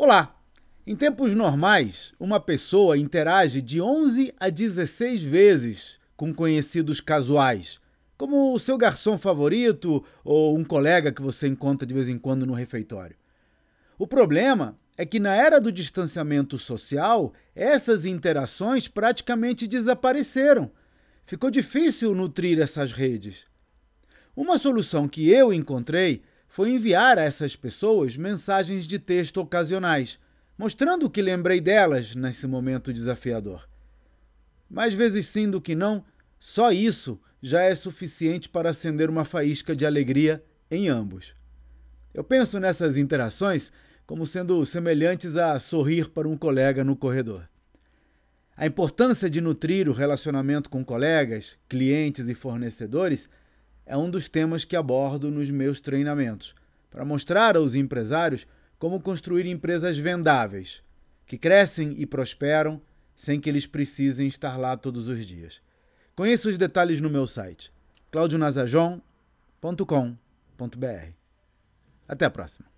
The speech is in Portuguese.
Olá! Em tempos normais, uma pessoa interage de 11 a 16 vezes com conhecidos casuais, como o seu garçom favorito ou um colega que você encontra de vez em quando no refeitório. O problema é que na era do distanciamento social, essas interações praticamente desapareceram. Ficou difícil nutrir essas redes. Uma solução que eu encontrei foi enviar a essas pessoas mensagens de texto ocasionais, mostrando que lembrei delas nesse momento desafiador. Mais vezes sim do que não, só isso já é suficiente para acender uma faísca de alegria em ambos. Eu penso nessas interações como sendo semelhantes a sorrir para um colega no corredor. A importância de nutrir o relacionamento com colegas, clientes e fornecedores é um dos temas que abordo nos meus treinamentos, para mostrar aos empresários como construir empresas vendáveis, que crescem e prosperam sem que eles precisem estar lá todos os dias. Conheça os detalhes no meu site claudionazajon.com.br. Até a próxima.